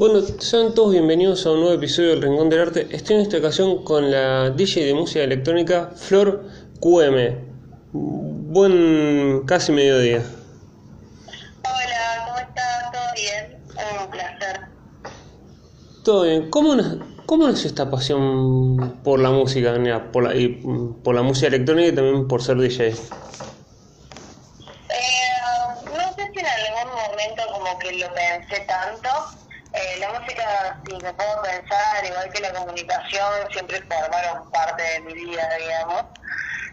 Bueno, sean todos bienvenidos a un nuevo episodio del Rincón del Arte. Estoy en esta ocasión con la DJ de música electrónica Flor QM. Buen casi mediodía. Hola, ¿cómo estás? ¿Todo bien? Un placer. Todo bien. ¿Cómo, na- cómo nació esta pasión por la música, por la, y por la música electrónica y también por ser DJ? Eh, no sé si en algún momento como que lo pensé tanto. Eh, la si me puedo pensar, igual que la comunicación, siempre formaron parte de mi vida, digamos.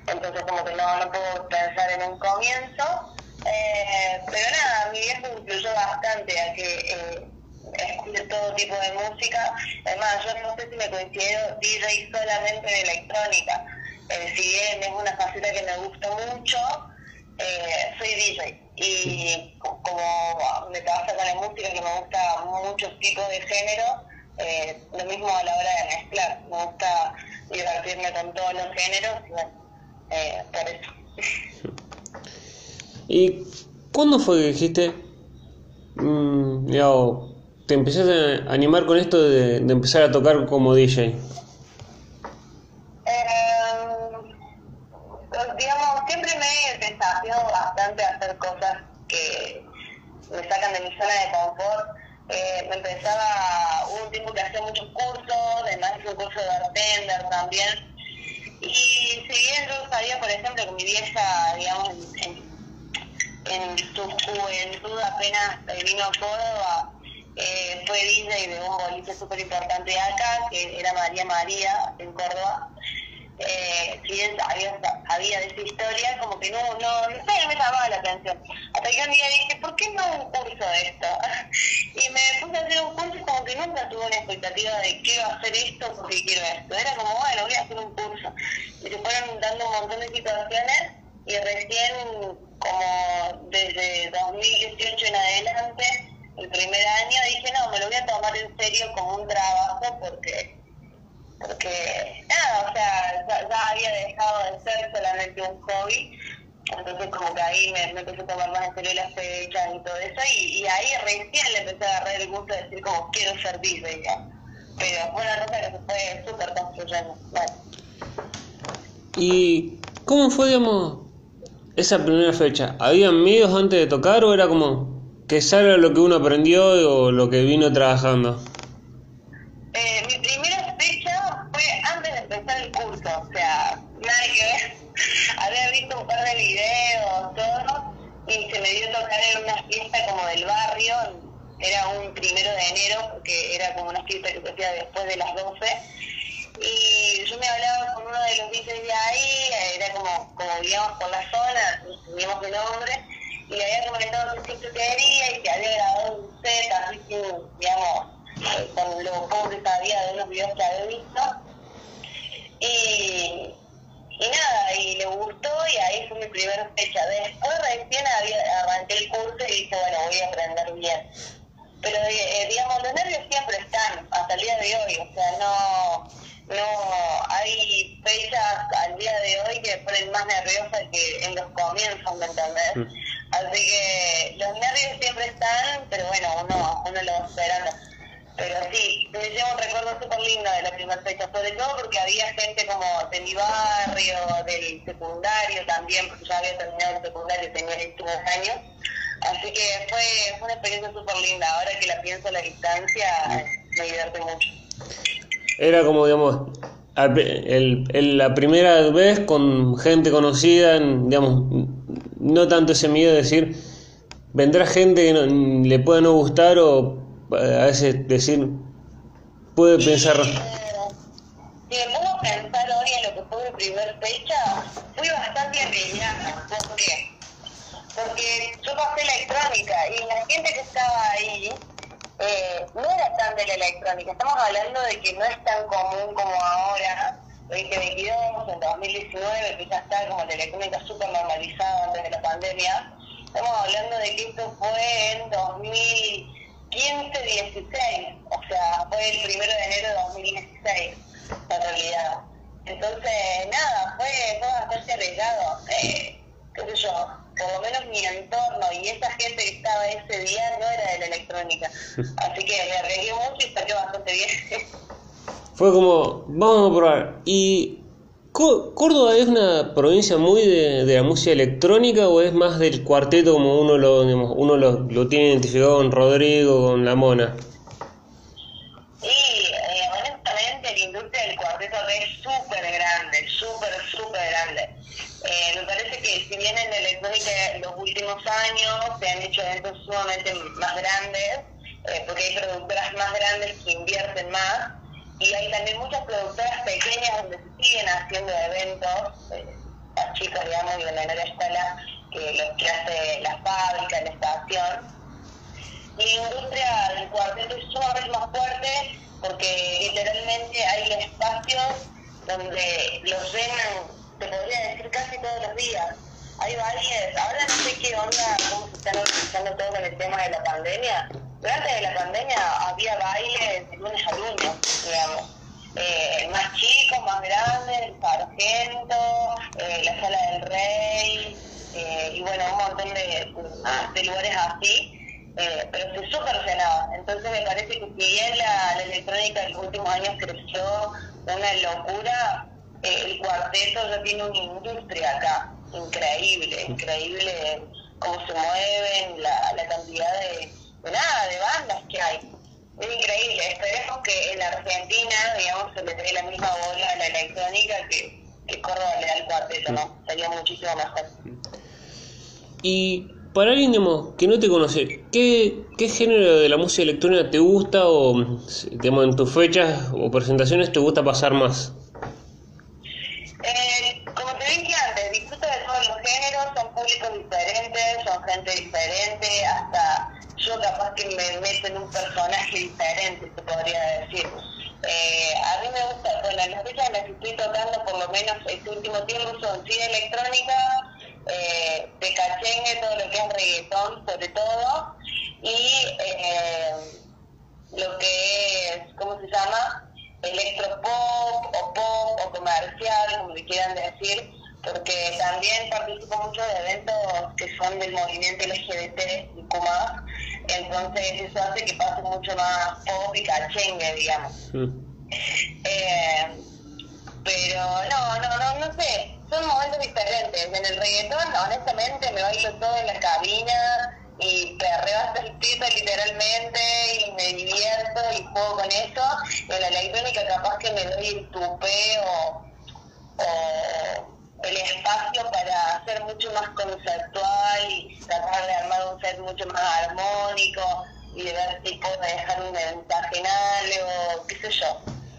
Entonces como que no, no puedo pensar en un comienzo. Eh, pero nada, mi viejo influyó bastante a que eh, escuche todo tipo de música. Además, yo no sé si me considero DJ solamente de electrónica. Eh, si bien es una faceta que me gusta mucho, eh, soy DJ. Y co- como me pasa con la música, que me gusta muchos tipos de género, eh, lo mismo a la hora de mezclar. Me gusta divertirme con todos los géneros y bueno, eh, por eso. ¿Y cuándo fue que dijiste, mm, digamos, te empezaste a animar con esto de, de empezar a tocar como DJ? Eh, digamos, siempre me he hacer cosas que me sacan de mi zona de confort. Eh, me empezaba, hubo un tiempo que hacía muchos cursos, además hice un curso de bartender también. Y si bien yo sabía, por ejemplo, que mi vieja, digamos, en, en, en su juventud apenas vino a Córdoba, eh, fue DJ de un boliche súper importante acá, que era María María, en Córdoba. Eh, si bien sabía, sabía de esa historia, como que no, no, no sé, me llamaba la atención. Hasta que un día dije, ¿por qué no un curso de esto? y me puse a hacer un curso como que nunca tuve una expectativa de qué va a hacer esto porque quiero esto. Era como, bueno, voy a hacer un curso. Y se fueron dando un montón de situaciones y recién como desde 2018 en adelante, el primer año, dije, no, me lo voy a tomar en serio como un trabajo porque porque nada, o sea, ya, ya había dejado de ser solamente un hobby, entonces como que ahí me, me empecé a tomar más en serio las fechas y todo eso, y, y ahí recién le empecé a agarrar el gusto de decir como quiero ser DJ ya. Pero fue una cosa que se fue súper construyendo. Bueno. ¿Y cómo fue, digamos, esa primera fecha? ¿Habían miedos antes de tocar o era como que salga lo que uno aprendió o lo que vino trabajando? Eh, mi un par de videos, todo, y se me dio tocar en una fiesta como del barrio, era un primero de enero, porque era como una fiesta que se hacía después de las 12, y yo me hablaba con uno de los DJs de ahí, era como, como vivíamos por la zona, teníamos el nombre, y le había comentado que siempre quería y que había grabado un set, así que, digamos, con lo poco que sabía de unos videos que había visto. Y, y nada, y le gustó y ahí fue mi primera fecha. Después recién había, arranqué el curso y dije, bueno, voy a aprender bien. Pero eh, digamos, los nervios siempre están, hasta el día de hoy, o sea, no, no hay fechas al día de hoy que ponen más nerviosa que en los comienzos, ¿me entendés? Mm. Así que los nervios siempre están, pero bueno, uno, uno lo va esperando. Pero sí, me llevo un recuerdo súper lindo de la primera fecha, sobre todo porque había gente como de mi barrio, del secundario también, porque ya había terminado el secundario, tenía 21 años. Así que fue, fue una experiencia súper linda. Ahora que la pienso a la distancia, me divierte mucho. Era como, digamos, el- la primera vez con gente conocida, digamos, no tanto ese miedo de decir, vendrá gente que no- le pueda no gustar o a veces decir, puede pensar, Eh, si me pongo a pensar hoy en lo que fue mi primer fecha, fui bastante arriesgada. ¿Por qué? Porque yo pasé electrónica y la gente que estaba ahí eh, no era tan de la electrónica. Estamos hablando de que no es tan común como ahora. 2022, en 2019, que ya está como la electrónica súper normalizada antes de la pandemia. Estamos hablando de que esto fue en 2015-16, o sea, fue el primero de enero de 2016, en realidad. Entonces, nada, fue, fue bastante arriesgado. Eh, qué sé yo, por lo menos mi entorno y esa gente que estaba ese día no era de la electrónica. Así que me arriesgué mucho y salió bastante bien. Fue como, vamos a probar. ¿Y Córdoba es una provincia muy de, la música electrónica o es más del cuarteto como uno lo, uno lo, tiene identificado con Rodrigo, con La Mona? los últimos años se han hecho eventos sumamente más grandes, eh, porque hay productoras más grandes que invierten más, y hay también muchas productoras pequeñas donde se siguen haciendo eventos, eh, chicos, digamos, de menor escala, que los que hace la fábrica, la estación. Y la industria del cuarteto es sumamente más fuerte porque literalmente hay espacios donde los llenan, te podría decir, casi todos los días hay bailes, ahora no sé qué onda, cómo se están organizando todo con el tema de la pandemia. Durante la pandemia había bailes de lunes a lunes, digamos. Eh, más chicos, más grandes, el sargento, eh, la sala del rey, eh, y bueno, un montón de, de lugares así. Eh, pero se súper llenaba. Entonces me parece que si bien la, la electrónica en los últimos años creció una locura, eh, el cuarteto ya tiene una industria acá increíble, increíble cómo se mueven, la, la cantidad de, nada, de bandas que hay. Es increíble, esperemos que en Argentina, digamos, se le dé la misma bola a la electrónica que, que Córdoba le da al cuarteto, ¿no? Sería muchísimo mejor. Y para alguien digamos, que no te conoce, ¿qué, ¿qué género de la música electrónica te gusta o digamos, en tus fechas o presentaciones te gusta pasar más? diferentes, son gente diferente, hasta yo capaz que me meto en un personaje diferente, se podría decir. Eh, a mí me gusta, bueno, las fechas las estoy tocando por lo menos este último tiempo son sí electrónica, eh, de cachengue, todo lo que es reggaetón sobre todo, y eh, lo que es, ¿cómo se llama? Electropop o pop o comercial, como le quieran decir, porque también participo mucho de eventos que son del movimiento LGBT y más, entonces eso hace que pase mucho más pop y cachengue, digamos. Eh, pero no, no, no, no sé, son momentos diferentes. En el reggaetón, honestamente, me bailo todo en la cabina y perreo hasta el piso literalmente y me divierto y juego con eso. En la electrónica capaz que me doy el tupeo o el espacio para ser mucho más conceptual y tratar de armar un set mucho más armónico y de ver si puedo dejar un mensaje en algo, qué sé yo.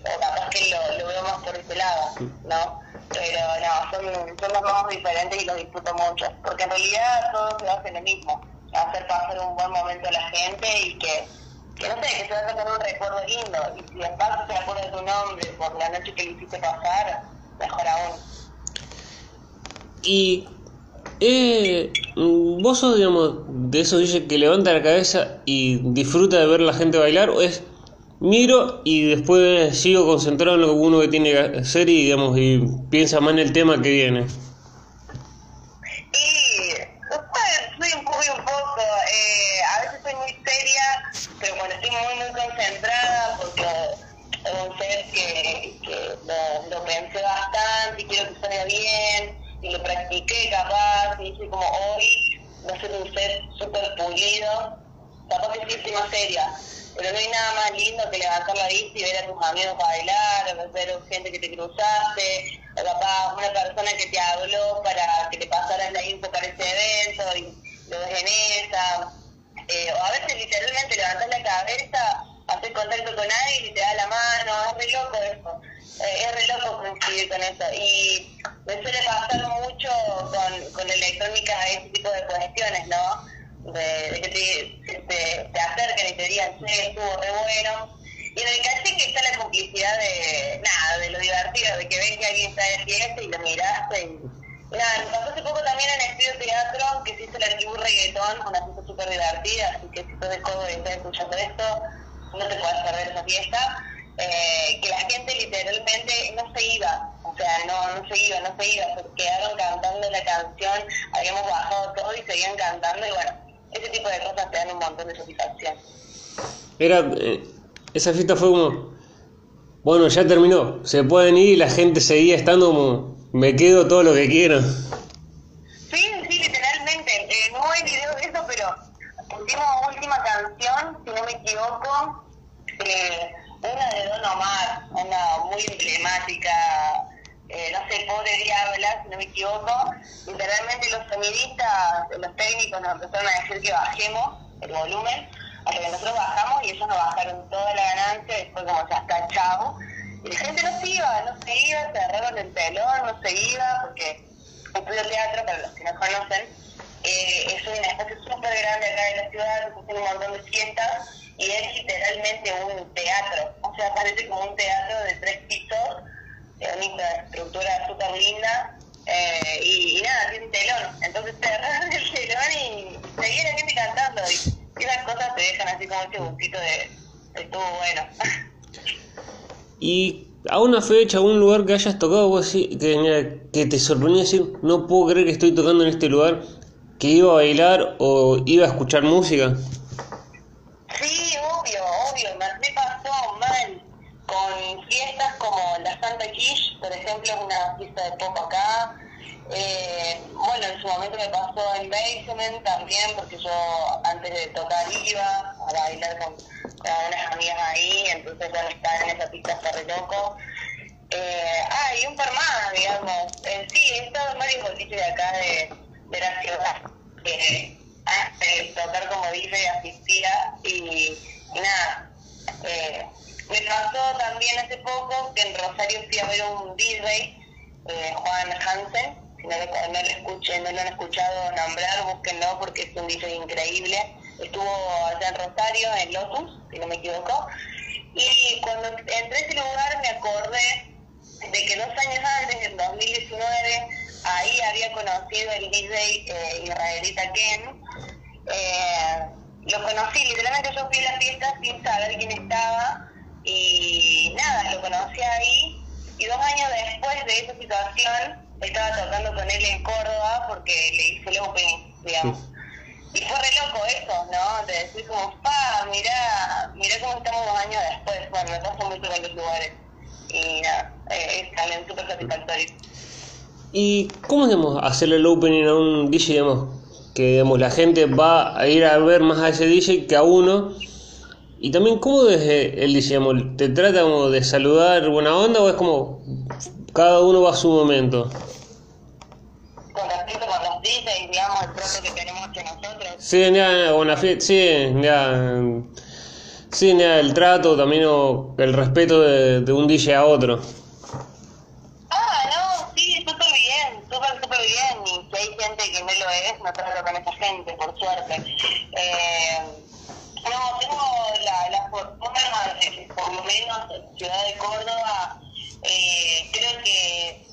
O capaz que lo, lo veo más por ese lado, ¿no? Pero no, son, son los más diferentes y los disfruto mucho. Porque en realidad todos se hacen lo mismo. Hacer pasar un buen momento a la gente y que, que no sé, que se vaya con un recuerdo lindo. Y si de paso se acuerda de tu nombre por la noche que le hiciste pasar, mejor aún. Y eh, vos sos, digamos, de esos dice que levanta la cabeza y disfruta de ver la gente bailar, o es miro y después sigo concentrado en lo que uno que tiene que hacer y, digamos, y piensa más en el tema que viene. Y soy un poco y un poco, eh, a veces soy muy seria, pero cuando estoy muy, concentrada, porque un ser que, que lo pensé bastante y quiero que salga bien y lo practiqué capaz, y hice como hoy, va a ser un set súper pulido, capaz que más seria, pero no hay nada más lindo que levantar la vista y ver a tus amigos bailar, ver a gente que te cruzaste, o capaz una persona que te habló para que te pasaras la info para ese evento y lo ves en esa, eh, o a veces literalmente levantas la cabeza, haces contacto con alguien y te da la mano, es re loco eso, eh, es re loco coincidir con eso. Y me suele pasar mucho con, con electrónica ese tipo de cuestiones, ¿no? De, que te, te, te, acerquen y te digan, sí, estuvo re bueno. Y en el que está la complicidad de, nada, de lo divertido, de que ves que alguien está de fiesta y lo miraste. Y, nada, me pasó hace poco también en el estudio teatro, que se hizo la tribu reggaetón, una fiesta súper divertida, así que si estás de codo y estás escuchando esto, no te puedes perder esa fiesta. Eh, que la gente literalmente no se iba. O sea, no, no se iba, no se iba, se quedaron cantando la canción, habíamos bajado todo y seguían cantando y bueno, ese tipo de cosas te dan un montón de satisfacción. Era, eh, esa fiesta fue como, bueno, ya terminó, se pueden ir y la gente seguía estando como, me quedo todo lo que quiero. Sí, sí, literalmente. Eh, no hay video de eso, pero pusimos última canción, si no me equivoco, una de Don Omar, una muy emblemática, eh, no sé, pobre diabla, si no me equivoco. Literalmente los sonidistas, los técnicos nos empezaron a decir que bajemos el volumen, hasta que nosotros bajamos y ellos nos bajaron toda la ganancia, después como ya está chavo. Y la gente no se iba, no se iba, se agarraron el telón, no se iba, porque Estudio Teatro, para los que no conocen, eh, es un espacio súper grande acá de la ciudad, se un montón de fiestas y es literalmente un teatro, o sea, parece como un teatro de tres pisos, es una infraestructura súper linda eh, y, nada, tiene un telón, entonces agarran el telón y seguía la gente cantando y, esas cosas te dejan así como ese gustito de, de estuvo bueno. Y a una fecha, a un lugar que hayas tocado, vos que, que te sorprendió decir, no puedo creer que estoy tocando en este lugar, que iba a bailar o iba a escuchar música. Sí, obvio, obvio, me pasó mal con fiestas como la Santa Quiche, por ejemplo, una fiesta de pop acá. Eh, bueno, en su momento me pasó en Basement también, porque yo antes de tocar iba a bailar con con unas amigas ahí, entonces bueno, estar en esa pista re loco. Eh, ah, un par más, digamos. Eh, sí, he estado en varios de acá de, de la ciudad. Eh, tocar como DJ asistía y, y nada. Eh, me pasó también hace poco que en Rosario fui a ver un DJ, eh, Juan Hansen. Si no, no, lo escuché, no lo han escuchado nombrar, búsquenlo porque es un DJ increíble estuvo allá en Rosario, en Lotus, si no me equivoco, y cuando entré a ese lugar me acordé de que dos años antes, en 2019, ahí había conocido el DJ eh, israelita Ken. Eh, lo conocí, literalmente yo fui a la fiesta sin saber quién estaba y nada, lo conocí ahí y dos años después de esa situación estaba tocando con él en Córdoba porque le hice el opening, digamos. Y fue re loco eso, ¿no? De decir como, pa, mirá, mirá cómo estamos dos años después. Bueno, me pasa mucho en los lugares. Y nada, eh, es también súper satisfactorio. ¿Y cómo digamos hacerle el opening a un DJ, digamos, que digamos, la gente va a ir a ver más a ese DJ que a uno? Y también, ¿cómo es el DJ? Digamos, ¿Te trata como de saludar buena onda o es como cada uno va a su momento? Con respecto con los DJs, digamos, el trato que tenemos entre nosotros. Sí, ya, una fiesta, sí, ya, sí, ya, el trato también o el respeto de, de un DJ a otro. Ah, no, sí, súper bien, súper, súper bien. Y si hay gente que no lo es, no trato con esa gente, por suerte. Eh, no, tengo la, la fortuna, de, por lo menos en Ciudad de Córdoba, eh, creo que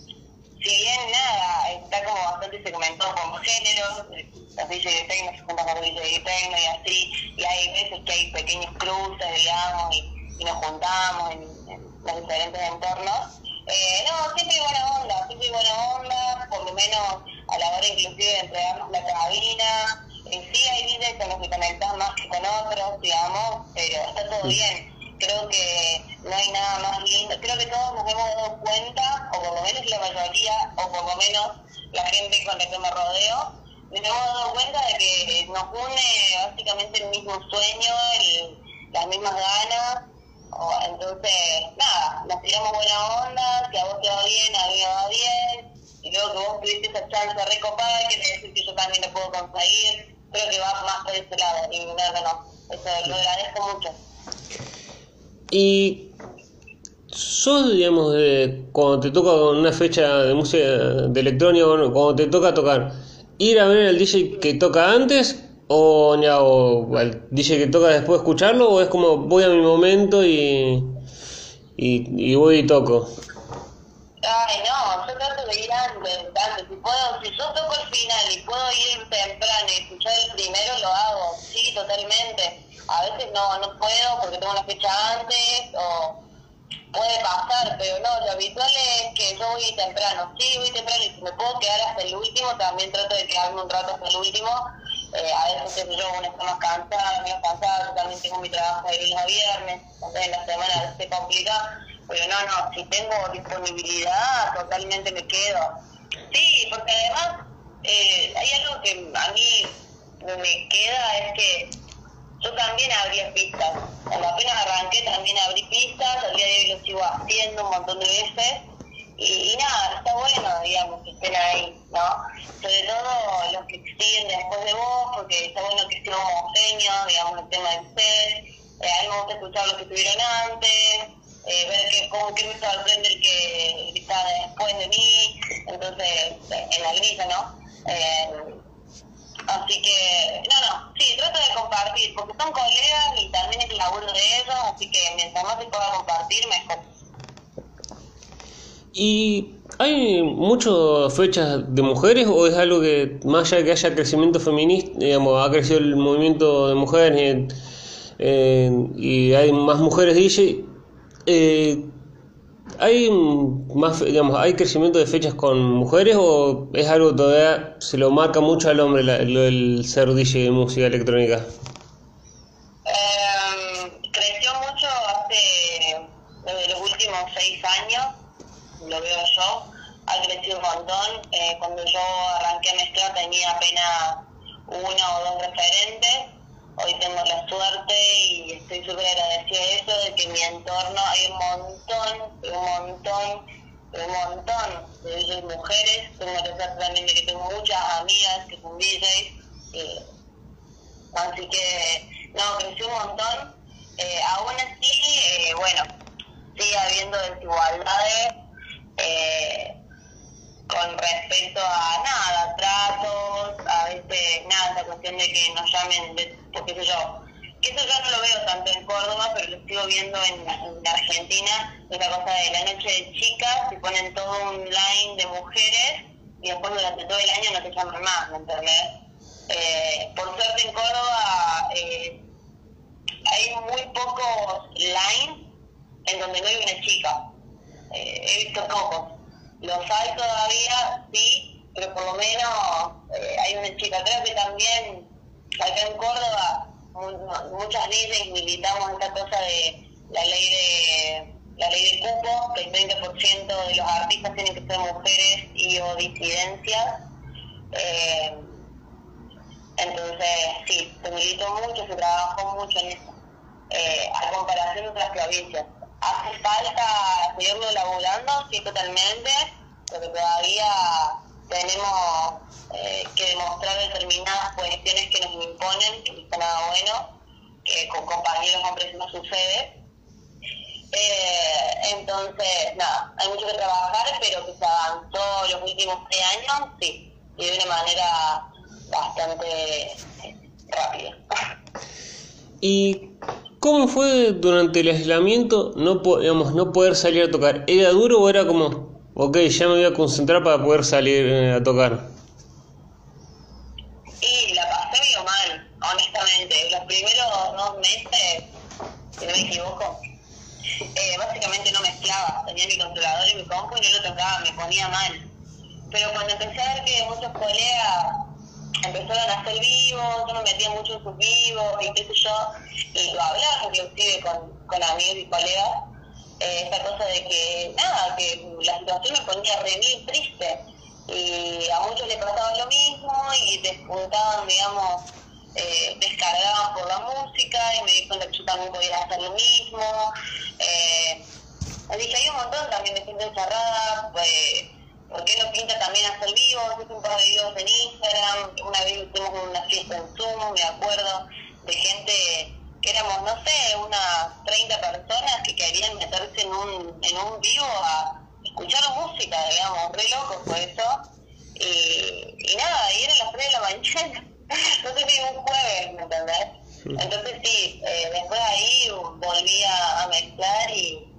si bien nada, está como bastante segmentado por géneros, DJ de se con y así, y hay veces que hay pequeños cruces, digamos, y, y nos juntamos en, en, los diferentes entornos. Eh, no, siempre hay buena onda, siempre hay buena onda, por lo menos a la hora inclusive de entregarnos la cabina. Eh, sí hay DJs con los que conectás más que con otros, digamos, pero está todo bien creo que no hay nada más lindo. Creo que todos nos hemos dado cuenta, o por lo menos la mayoría, o por lo menos la gente con la que me rodeo, nos hemos dado cuenta de que nos une básicamente el mismo sueño, el, las mismas ganas. O, entonces, nada, nos tiramos buena onda, si a vos te va bien, a mí me va bien. Y luego que vos tuviste esa chance recopada, quiere decir que yo también lo puedo conseguir. Creo que va más por ese lado. Y no, no. Eso lo agradezco mucho. Y sos, digamos, de, cuando te toca una fecha de música de electrónica, cuando te toca tocar, ir a ver al DJ que toca antes o, ya, al DJ que toca después escucharlo o es como voy a mi momento y, y, y voy y toco. Ay, no, yo trato de ir antes, antes. Si, puedo, si yo toco el final y puedo ir temprano y escuchar el primero, lo hago. Sí, totalmente. A veces no, no puedo porque tengo una fecha antes o puede pasar, pero no, lo habitual es que yo voy temprano, sí, voy temprano y si me puedo quedar hasta el último, también trato de quedarme un rato hasta el último. Eh, a veces yo, uno está más cansado, menos cansado, también tengo mi trabajo de lunes a viernes, entonces en la semana se complica, pero no, no, si tengo disponibilidad, totalmente me quedo. Sí, porque además eh, hay algo que a mí me queda, es que yo también abría pistas. Cuando apenas arranqué también abrí pistas, al día de hoy lo sigo haciendo un montón de veces. Y, nada, está bueno, digamos, que estén ahí, ¿no? Sobre todo los que siguen después de vos, porque está bueno que sea homogéneo, digamos, el tema de ustedes. Eh, a mí me gusta escuchar lo que tuvieron antes, eh, ver que, cómo que me sorprende el que está después de mí, entonces, en la grilla, ¿no? Eh, Así que, no, no, sí, trato de compartir, porque son colegas y también es el laburo de ellos, así que mientras más se pueda compartir, mejor. ¿Y hay muchas fechas de mujeres o es algo que, más allá de que haya crecimiento feminista, digamos, ha crecido el movimiento de mujeres eh, y hay más mujeres DJ, eh, ¿Hay más, digamos, hay crecimiento de fechas con mujeres o es algo todavía se lo marca mucho al hombre el ser DJ de música electrónica? Eh, creció mucho hace desde los últimos seis años, lo veo yo, ha crecido un montón. Eh, cuando yo arranqué a mezclar tenía apenas una o dos referentes hoy tengo la suerte y estoy súper de eso, de que en mi entorno hay un montón, un montón, un montón de DJs mujeres. Tengo la suerte también de que tengo muchas amigas que son DJs. Eh, así que, no, creció un montón. Eh, aún así, eh, bueno, sigue habiendo desigualdades. Eh, con respecto a nada, tratos, a veces nada, esa cuestión de que nos llamen, de, porque sé yo, que eso ya no lo veo tanto en Córdoba, pero lo sigo viendo en, Argentina, esa cosa de la noche de chicas, se ponen todo un line de mujeres y después durante todo el año no te llaman más, ¿me entendés? Eh, por suerte en Córdoba eh, hay muy pocos lines en donde no hay una chica. Eh, he visto pocos los hay todavía, sí, pero por lo menos eh, hay una chica. Creo que también acá en Córdoba muchas leyes militamos esta cosa de la ley de la ley de cupo, que el 30% de los artistas tienen que ser mujeres y o disidencias. Eh, entonces, sí, se militó mucho, se trabajó mucho en eso, eh, a comparación de otras provincias hace falta seguirlo elaborando, sí, totalmente, porque todavía tenemos eh, que demostrar determinadas cuestiones que nos imponen, que no está nada bueno, que con compañeros hombres no sucede. Eh, entonces, nada, hay mucho que trabajar, pero que se avanzó los últimos tres años, sí, y de una manera bastante eh, rápida. ¿Y ¿Cómo fue durante el aislamiento no, digamos, no poder salir a tocar? ¿Era duro o era como, ok, ya me voy a concentrar para poder salir eh, a tocar? Y la pasé medio mal, honestamente. Los primeros dos meses, si no me equivoco, eh, básicamente no mezclaba. Tenía mi controlador y mi compu y no lo tocaba, me ponía mal. Pero cuando empecé a ver que muchos colegas empezaron a hacer vivos, yo me metía mucho en sus vivos y qué sé yo, y lo hablaba inclusive con, con amigos y colegas, eh, esa cosa de que, nada, que la situación me ponía re bien triste, y a muchos les pasaba lo mismo y despuntaban, digamos, eh, descargaban por la música y me di cuenta que yo también podía hacer lo mismo. Eh, dije, hay un montón también de gente encerrada, pues, ¿por qué no pinta también hacer vivos? Hice un par de videos en Instagram, una vez hicimos una fiesta en Zoom, me acuerdo, de gente que éramos, no sé, unas 30 personas que querían meterse en un, en un vivo a escuchar música, digamos, re loco fue eso. Y, y nada, y era las 3 de la mañana, no sé si un jueves, ¿me entendés? Entonces sí, eh, después ahí volví a, mezclar y,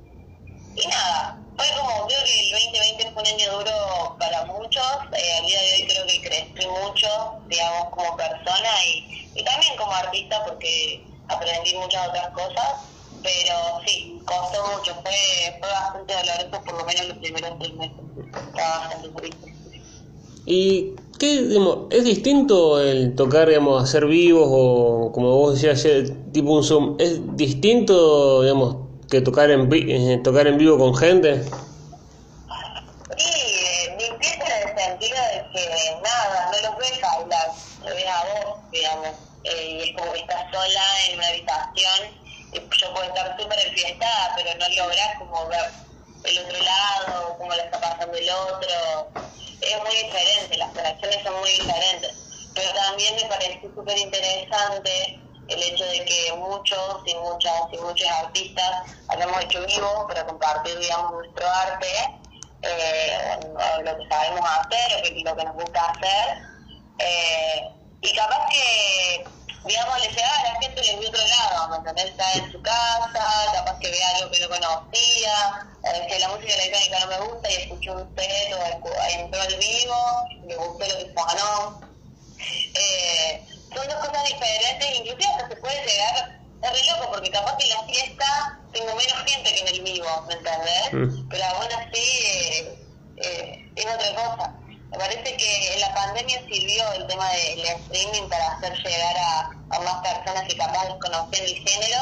y nada, fue como, creo que el 2020 fue un año duro para muchos, eh, al día de hoy creo que crecí mucho, digamos, como persona y, y también como artista porque aprendí muchas otras cosas, pero sí, costó mucho, fue, fue bastante doloroso por lo menos los primeros tres meses, estaba bastante triste. ¿Y qué, digamos, es distinto el tocar, digamos, hacer vivos o como vos decías, tipo un Zoom? ¿Es distinto, digamos, que tocar en, eh, tocar en vivo con gente? Son muy diferentes. Pero también me pareció súper interesante el hecho de que muchos y muchas y muchos artistas hayamos hecho vivo para compartir, digamos, nuestro arte, eh, lo que sabemos hacer, o lo que nos gusta hacer. Eh, y capaz que digamos, le llegaba a la gente de otro lado, ¿me entendés? Está en su casa, capaz que ve algo que no conocía, eh, que la música electrónica no me gusta y escuchó un set o entró al vivo, le gustó lo que sonó. Eh, son dos cosas diferentes, inclusive hasta se puede llegar, es re loco, porque capaz que en la fiesta tengo menos gente que en el vivo, ¿me entendés? Mm. Pero aún así eh, eh, es otra cosa. Me parece que en la pandemia sirvió el tema del streaming para hacer llegar a, más personas que capaz desconocían el género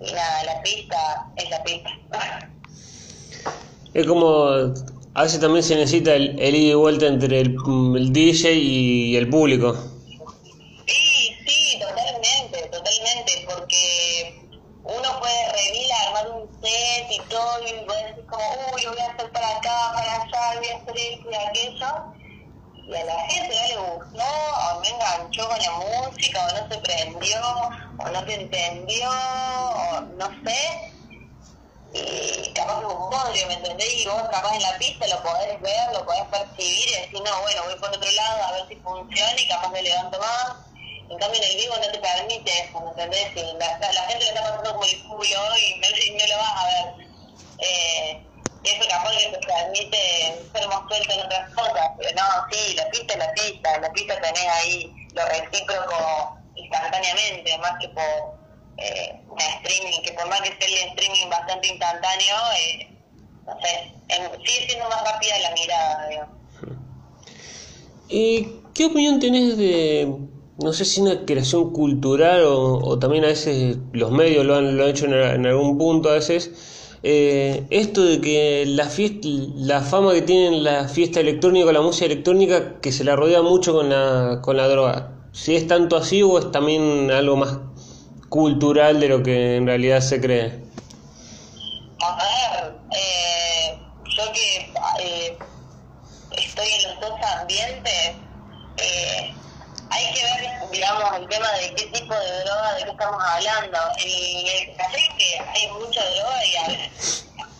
y nada, la pista es la pista. Es como, a veces también se necesita el, ida y vuelta entre el, el DJ y el público. Sí, sí, totalmente, totalmente, porque uno puede revivir, armar un set y todo, y puede decir como, uy, voy a hacer para acá, para allá, voy a hacer esto y aquello, y a la gente no le gustó, o no enganchó con la música, o no se prendió, o no se entendió, o no sé, y capaz que un bodrio, ¿me entendés? Y vos capaz en la pista lo podés ver, lo podés percibir y decir, no, bueno, voy por otro lado a ver si funciona y capaz me levanto más. En cambio en el vivo no te permite eso, ¿me entendés? Y la, la, gente le está pasando el culo y no, no lo vas a ver. Eh, eso capaz que te permite ser más suelto en otras cosas, pero no, sí, la pista es la pista, la pista tenés ahí lo recíproco instantáneamente, más que por eh, streaming, que por más que sea el streaming bastante instantáneo, eh, no sé, sigue siendo más rápida la mirada, digamos. ¿Y qué opinión tenés de, no sé si una creación cultural o, también a veces los medios lo han, lo han hecho en algún punto a veces? Eh, esto de que la, fiesta, la fama que tienen la fiesta electrónica, la música electrónica, que se la rodea mucho con la, con la droga. Si es tanto así o es también algo más cultural de lo que en realidad se cree. A ver, eh, yo que eh, estoy en los dos ambientes, eh, hay que ver, digamos, el tema de qué tipo de droga, de qué estamos hablando. En el café que hay mucha droga y,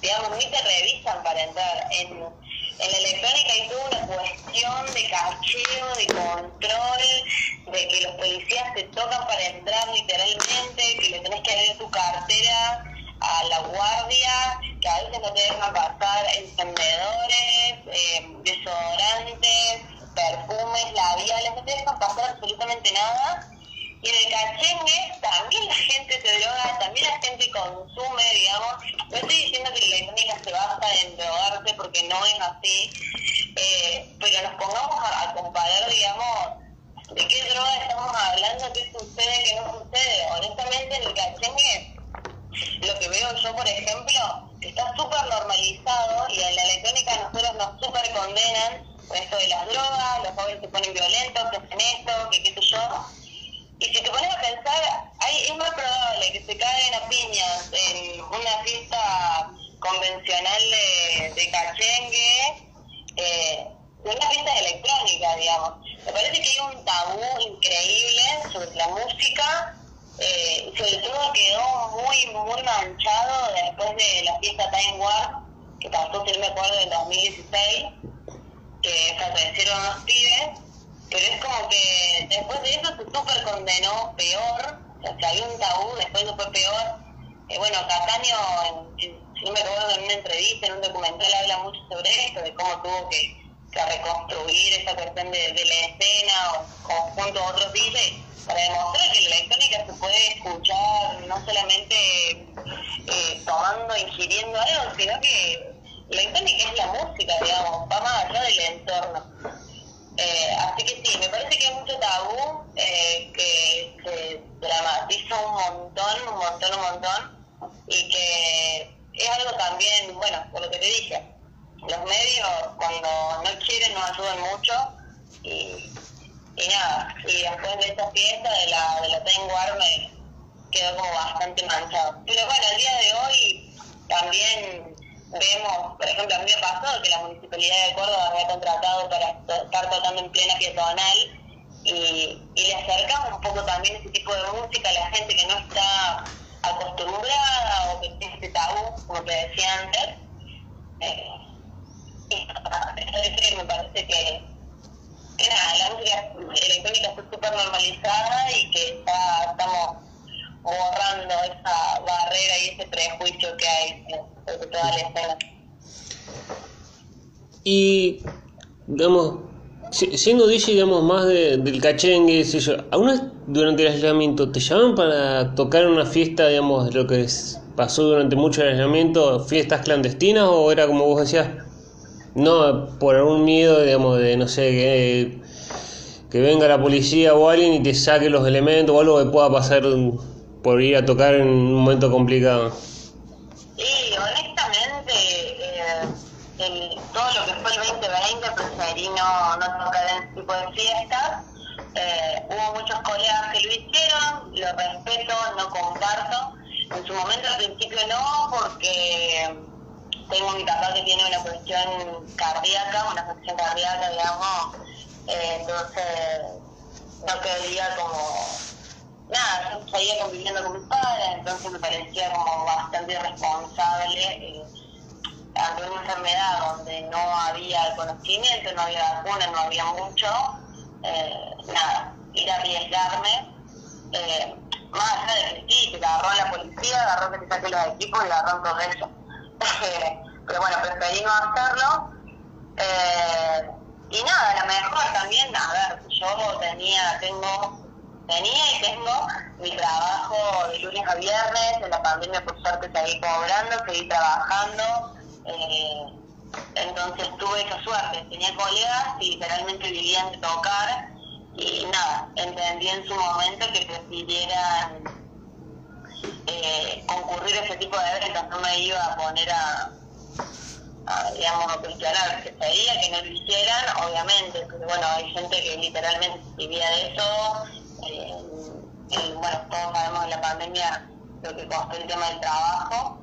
digamos, ni te revisan para entrar. En, en la electrónica hay toda una cuestión de cacheo, de control, de que los policías te tocan para entrar literalmente, que le tenés que abrir tu cartera a la guardia, que a veces no te dejan pasar encendedores, eh, desodorantes, perfumes, labiales, no te dejan pasar absolutamente nada. Y en el cachengue también la gente se droga, también la gente consume, digamos. No estoy diciendo que la electrónica se basa en drogarse porque no es así, eh, pero nos pongamos a, comparar, digamos, de qué droga estamos hablando, qué sucede, qué no sucede. Honestamente, en el cachengue, lo que veo yo, por ejemplo, está súper normalizado y en la electrónica nosotros nos súper condenan esto de las drogas, los jóvenes se ponen violentos, que hacen esto, que qué sé yo. Y si te pones a pensar, hay, es más probable que se caigan a piñas en una fiesta convencional de, de cachengue, eh, una fiesta electrónica, digamos. Me parece que hay un tabú increíble sobre la música, eh, sobre todo quedó muy, muy manchado después de la fiesta Time War, que pasó, si no me acuerdo, en 2016 que fallecieron unos pibes, pero es como que después de eso se súper condenó peor, o sea, había un tabú, después eso fue peor. Eh, bueno, Cataño, si no me acuerdo, en una entrevista, en un documental, habla mucho sobre esto, de cómo tuvo que, reconstruir esa cuestión de, de la escena o, junto a otros DJs para demostrar que la electrónica se puede escuchar no solamente haciendo algo, sino que la icónica es la música, digamos, va más allá del entorno. Eh, así que sí, me parece que hay mucho tabú eh, que se dramatiza un montón, un montón, un montón, y que es algo también, bueno, por lo que te dije, los medios cuando no quieren nos ayudan mucho y, nada, y después de esta fiesta de la, de la Tengo me quedó como bastante manchado. Pero bueno, el día de hoy también vemos, por ejemplo, a mí me pasó que la Municipalidad de Córdoba me ha contratado para estar tocando en plena peatonal y, y le acercamos un poco también ese tipo de música a la gente que no está acostumbrada o que tiene este tabú, como te decía antes. Eh, y me parece que, que nada, la música electrónica está súper normalizada y que está, estamos borrando esa barrera y ese prejuicio que hay sobre toda la escena. Y, digamos, siendo DJ, digamos, más de, del cachengue, sé yo, ¿aún durante el aislamiento te llaman para tocar en una fiesta, digamos, lo que pasó durante mucho el aislamiento, fiestas clandestinas, o era como vos decías, no, por algún miedo, digamos, de, no sé, que, que venga la policía o alguien y te saque los elementos o algo que pueda pasar por ir a tocar en un momento complicado? Sí, honestamente, eh, el, todo lo que fue el 2020 preferí no, no tocar en ese tipo de fiestas. Eh, hubo muchos colegas que lo hicieron, lo respeto, no comparto. En su momento al principio no, porque tengo mi papá que tiene una cuestión cardíaca, una cuestión cardíaca, digamos, eh, entonces no quería como nada, yo seguía conviviendo con mis padres, entonces me parecía como bastante irresponsable eh, ante una enfermedad donde no había conocimiento, no había vacuna, no había mucho, eh, nada, ir a arriesgarme, eh, más allá de que sí, que agarró la policía, agarró que te saque los equipos y agarró todo eso. pero bueno, preferí no hacerlo. Eh, y nada, lo mejor también, a ver, yo tenía, tengo tenía y tengo mi trabajo de lunes a viernes, en la pandemia por suerte seguí cobrando, seguí trabajando, eh, entonces tuve esa suerte, tenía colegas y literalmente vivían de tocar y nada, entendí en su momento que prefirieran eh, concurrir a ese tipo de eventos, no me iba a poner a, digamos, a cuestionar que sería que no lo hicieran, obviamente, porque bueno, hay gente que literalmente vivía de eso, eh, y bueno, todos sabemos en la pandemia lo que costó el tema del trabajo,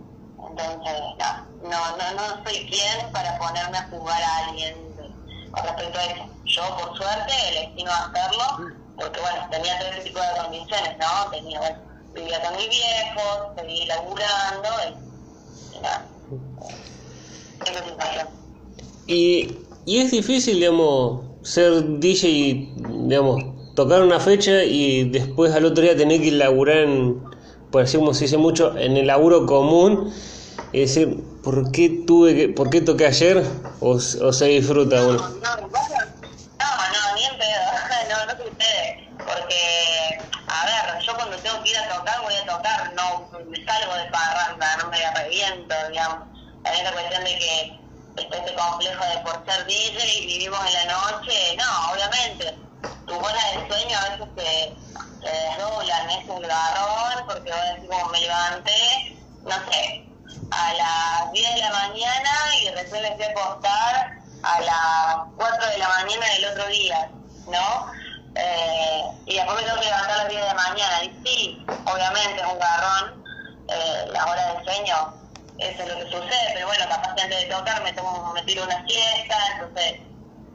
entonces no, no, no, no soy quien para ponerme a jugar a alguien con respecto a eso. Yo por suerte elegí no hacerlo, porque bueno, tenía todo ese tipo de condiciones, ¿no? Tenía, bueno, vivía con mi viejo, seguí laburando, y, nada. Esa situación. Y, y es difícil, digamos, ser DJ, digamos, tocar una fecha y después al otro día tener que laburar en, por así como se dice mucho, en el laburo común y decir, ¿por qué tuve que, por qué toqué ayer? O, o se disfruta no. No, no, no, ni en pedo, no, no sucede, porque, a ver, yo cuando tengo que ir a tocar, voy a tocar, no me salgo de parranda, no me reviento, digamos, también la cuestión de que está este complejo de por ser DJ y vivimos en la noche, no, obviamente, tu hora de sueño a veces se, se desdoblan, es un garrón, porque voy a decir como me levanté, no sé, a las 10 de la mañana y recién me fui a acostar a las 4 de la mañana del otro día, ¿no? Eh, y después me tengo que levantar a las 10 de la mañana. Y sí, obviamente es un garrón, eh, la hora de sueño, eso es lo que sucede, pero bueno, capaz que antes de tocar me, tomo, me tiro una siesta, entonces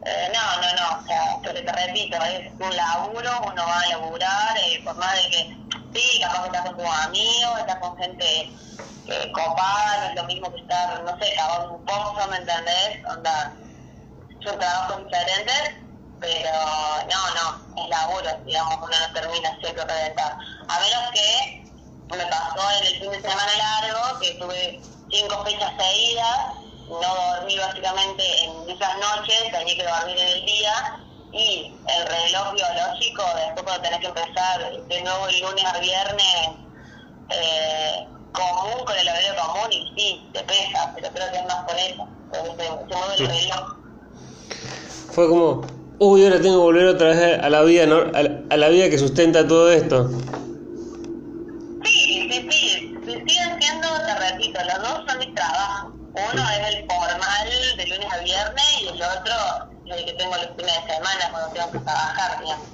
eh, no, no, no, o sea, pero te repito, es un laburo, uno va a laburar, eh, por más de que, sí, capaz que estás con tus amigos, estás con gente eh, copada, no es lo mismo que estar, no sé, cavando un pozo, ¿me entendés? Onda, son trabajos diferentes, pero no, no, es laburo, digamos, uno no termina siempre reventar. A menos que me pasó en el fin de semana largo, que tuve cinco fechas seguidas, no dormí básicamente en esas noches, tenía que dormir en el día y el reloj biológico, después cuando tenés que empezar de nuevo el lunes al viernes, eh, común con el horario común y sí, te pesa, pero creo que es más por eso, se, se mueve el reloj. Fue como, uy, ahora tengo que volver otra vez a la vida, ¿no? a, la, a la vida que sustenta todo esto. Sí, sí, sí, sí, siguen siendo, te repito, los dos son mis trabajos. Uno es el formal de lunes a viernes y el otro el que tengo los fines de semana cuando tengo que trabajar, digamos.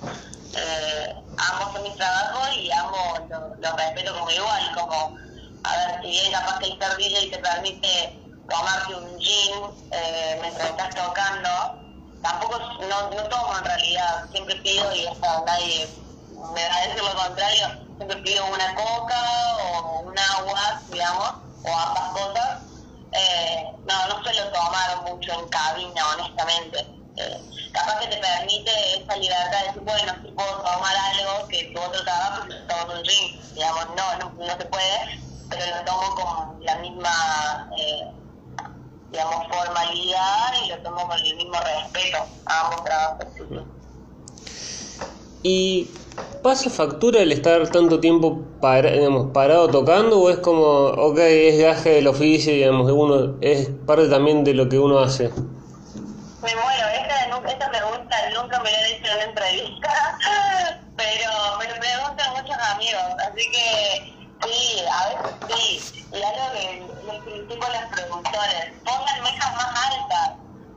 Eh, ambos son mis trabajos y ambos los lo respeto como igual, como, a ver, si bien capaz que el ser DJ te permite tomarte un gin eh, mientras estás tocando, tampoco, no, no tomo en realidad, siempre pido y hasta nadie me va a decir lo contrario, siempre pido una coca o un agua, digamos, o ambas cosas. Eh, no, no suelo tomar mucho en cabina, honestamente. Eh, capaz que te permite esa libertad de decir, bueno, si puedo tomar algo que tu otro trabajo es tomar un drink, digamos, no, no, no se puede, pero lo tomo con la misma, eh, digamos, formalidad y lo tomo con el mismo respeto a ambos trabajos. ¿Y pasa factura el estar tanto tiempo para, digamos, parado tocando o es como, ok, es gaje del oficio, digamos, uno es parte también de lo que uno hace? Me muero, esta, nu- esta pregunta nunca me la han hecho en una entrevista, pero me lo preguntan muchos amigos, así que sí, a veces sí. Y algo que les critico a los productores, pongan mejas más altas.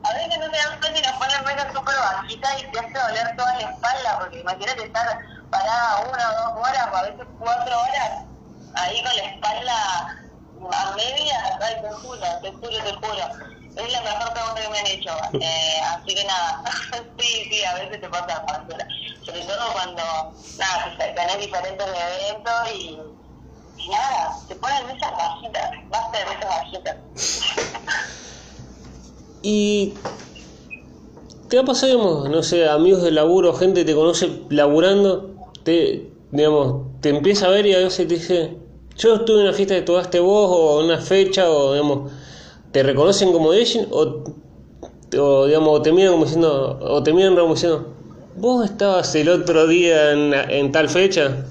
A veces no se dan cuenta y nos ponen mejas súper bajitas y te hace doler toda la espalda, porque imagínate estar parada una o dos horas, o a veces cuatro horas, ahí con la espalda a media, ay, te juro, te juro, te juro. Es la mejor pregunta que me han hecho. Eh, así que nada, sí, sí, a veces te pasa factura. Sobre todo cuando, nada, tenés diferentes eventos y, y nada, te ponen mesas bajitas, basta de mesas bajitas. ¿Y te ha pasado, digamos, no sé, amigos de laburo, gente que te conoce laburando, te, digamos, te empieza a ver y a veces te dice, yo estuve en una fiesta que tocaste vos o una fecha o, digamos, te reconocen como DJ o, o, digamos, te miran como diciendo, o te miran como diciendo, vos estabas el otro día en, en tal fecha.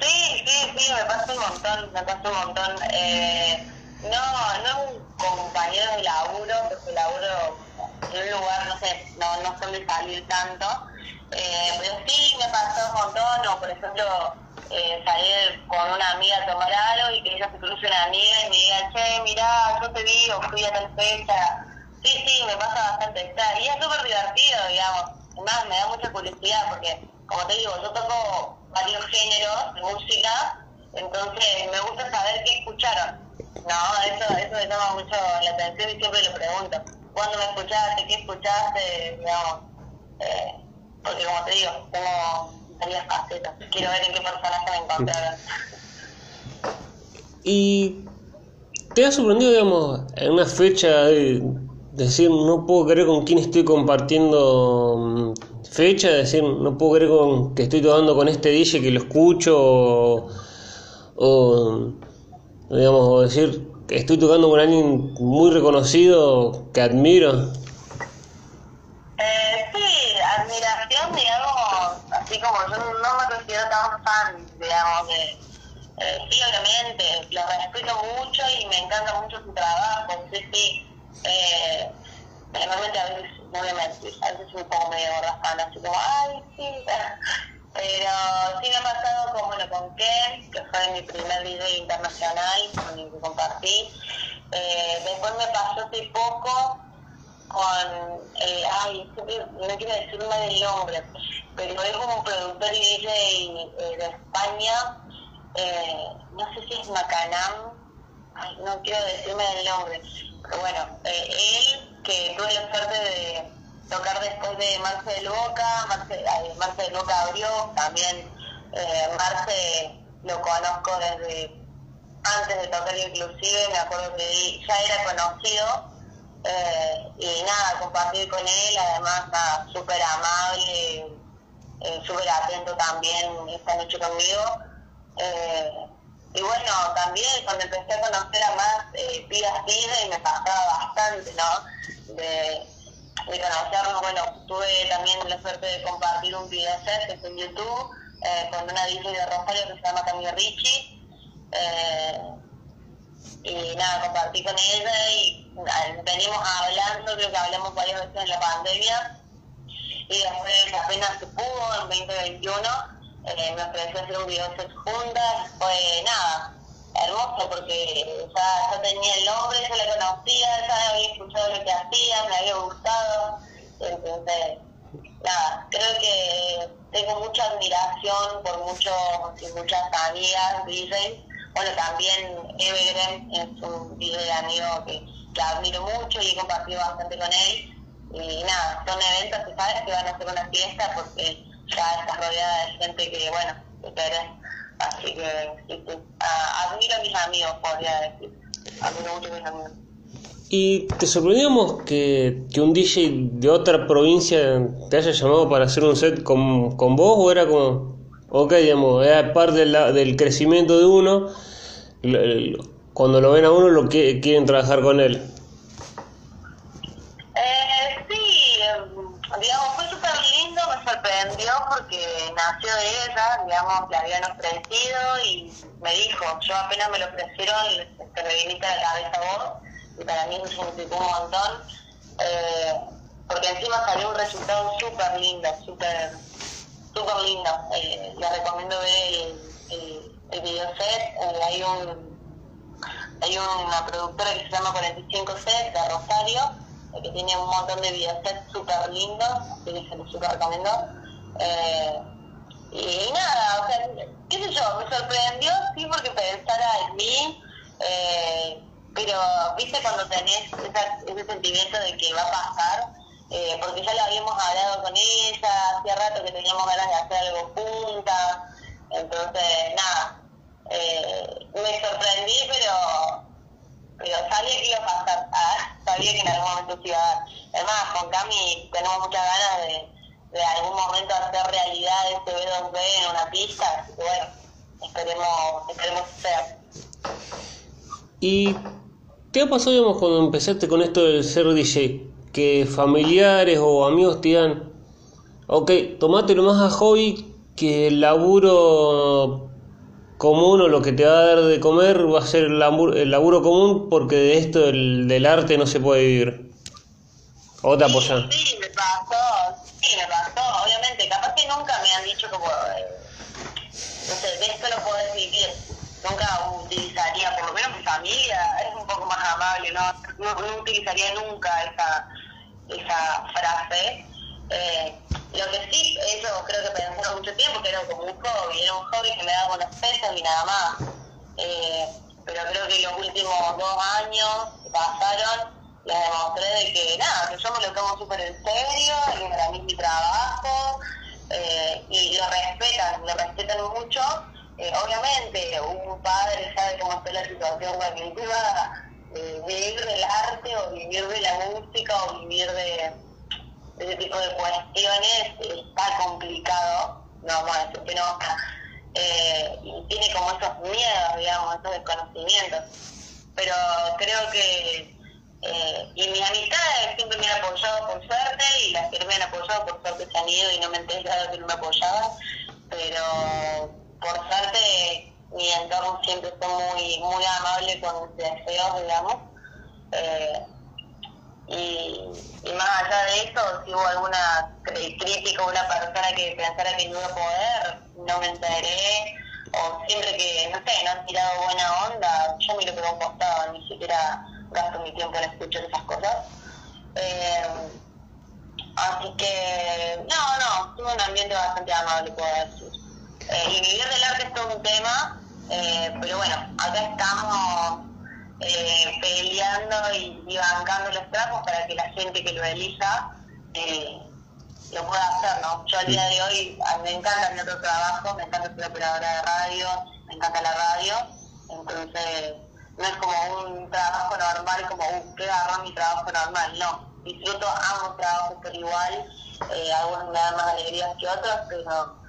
Sí, sí, sí, me pasa un montón, me pasa un montón. Eh, no, no un compañero de laburo, porque laburo en un lugar, no sé, no, no suele salir tanto, eh, pero sí me pasó un montón, o por ejemplo, eh, salir con una amiga a tomar algo y que ella se cruce una amiga y me diga, che, mirá, yo te vi o fui a tal fecha. Sí, sí, me pasa bastante. Está, y es súper divertido, digamos. Además, me da mucha curiosidad porque, como te digo, yo toco varios géneros de música, entonces me gusta saber qué escucharon. No, eso, eso me llama mucho la atención y siempre lo pregunto. ¿Cuándo me escuchaste? ¿Qué escuchaste? Digamos, eh, porque como te digo, tengo varias facetas. Quiero ver en qué personaje me encontraron. Y te ha sorprendido, digamos, en una fecha de decir, no puedo creer con quién estoy compartiendo mm, fecha, decir, no puedo creer con que estoy tocando con este DJ que lo escucho, o, o, digamos, o decir, que estoy tocando con alguien muy reconocido que admiro. Sí, obviamente, lo respeto mucho y me encanta mucho su trabajo, sí, sí. Eh, normalmente a veces, no a mentir, a veces un poco medio gorrafana, así como, ay, sí, pero sí me ha pasado como bueno, con Ken, que fue mi primer DJ internacional con el que compartí. Eh, después me pasó hace poco con, eh, ay, no quiero decir mal el nombre, pero es como un productor y DJ eh, de España, eh, no sé si es Macanam, ay, no quiero decirme el nombre, pero bueno, eh, él que tuve la suerte de tocar después de Marce del Boca, Marce, eh, Marce Boca abrió, también eh, Marce lo conozco desde antes de tocar inclusive, me acuerdo que ya era conocido, eh, y nada, compartir con él, además nada, súper amable, eh, súper atento también esta noche conmigo. Eh, y bueno, también cuando empecé a conocer a más eh, pibas pibes me pasaba bastante, ¿no? De, de bueno, tuve también la suerte de compartir un video set que es en YouTube eh, con una DJ de Rosario que se llama Camila Ricci. Eh, y y nada, compartí con ella y venimos hablando, creo que hablamos varias veces en la pandemia y después apenas se pudo, en 2021, eh, hacer un video juntas, fue nada, hermoso porque ya, ya tenía el nombre, ya la conocía, ya había escuchado lo que hacía, me había gustado, entonces nada, creo que tengo mucha admiración por muchos y muchas amigas DJs. Bueno, también Evergreen es un DJ amigo que, que admiro mucho y he compartido bastante con él. Y nada, son eventos que sabes que van a ser una fiesta porque ya estás rodeada de gente que, bueno, que querés. Así que. Ah, admiro a mis amigos, podría decir. Admiro mucho a mis amigos. ¿Y te sorprendíamos que, que, un DJ de otra provincia te haya llamado para hacer un set con, con vos o era como, ok, digamos, era parte del crecimiento de uno, cuando lo ven a uno lo que quieren trabajar con él? Eh, sí, digamos, fue súper lindo, me sorprendió porque nació de ella, digamos, le habían ofrecido y me dijo, yo apenas me lo ofrecieron, te me viniste a la cabeza vos y para mí eso significó un montón, eh, porque encima salió un resultado súper lindo, súper super lindo. Eh, les recomiendo ver el, el, el video set, eh, hay un hay una productora que se llama 45 Set de Rosario, eh, que tiene un montón de videosets súper lindos, así que se los súper recomiendo. Y, nada, o sea, qué sé yo, me sorprendió, sí, porque pensara en mí, eh, pero viste cuando tenés ese sentimiento de que va a pasar, eh, porque ya lo habíamos hablado con ella, hacía rato que teníamos ganas de hacer algo juntas, entonces nada, eh, me sorprendí, pero pero sabía que iba a pasar, ah, sabía que en algún momento se iba a dar. Además, con Cami tenemos muchas ganas de, de algún momento hacer realidad este B2B en una pista, así que bueno, esperemos, esperemos ser. Y ¿Qué ha pasado digamos, cuando empezaste con esto del ser DJ? Que familiares o amigos te digan, ok, tomátelo más a hobby que el laburo común o lo que te va a dar de comer va a ser el laburo, común porque de esto del, del, arte no se puede vivir. ¿O te apoyan? Sí, sí, me pasó, me pasó, obviamente, capaz que nunca me han dicho como, eh, no sé, de esto lo puedes vivir nunca utilizaría, por lo menos mi familia es un poco más amable, no, no, utilizaría nunca esa, esa frase. Eh, lo que sí, eso creo que pensé mucho tiempo, que era como un hobby, era un hobby que me daba unos pesos y nada más. Eh, pero creo que los últimos dos años pasaron, les demostré de que nada, que yo me lo tomo súper en serio, que para mí es mi trabajo, eh, y lo respetan, lo respetan mucho eh, obviamente, un padre sabe cómo está la situación pueda eh, vivir del arte o vivir de la música o vivir de, ese tipo de cuestiones está complicado, no vamos a decir que no, eh, y tiene como esos miedos, digamos, esos desconocimientos. Pero creo que, eh, y mis amistades siempre me han apoyado por suerte, y las que me han apoyado por suerte se han ido y no me enteré de que no me apoyaban, pero por suerte mi entorno siempre fue muy, muy amable con mis deseos, digamos. Eh, y, más allá de eso, si hubo alguna crítica o una persona que pensara que no iba a poder, no me enteré, o siempre que, no sé, no han tirado buena onda, yo lo quedo un costado, ni siquiera gasto mi tiempo en escuchar esas cosas. Eh, así que, no, no, tuve un ambiente bastante amable, puedo decir. Eh, y vivir del arte es todo un tema, eh, pero bueno, acá estamos peleando y, bancando los trapos para que la gente que lo elija lo pueda hacer, ¿no? Yo al día de hoy me encanta mi otro trabajo, me encanta ser operadora de radio, me encanta la radio, entonces no es como un trabajo normal, como, uh, qué agarrar mi trabajo normal, no. Disfruto ambos trabajos por igual, algunos me dan más alegrías que otros, pero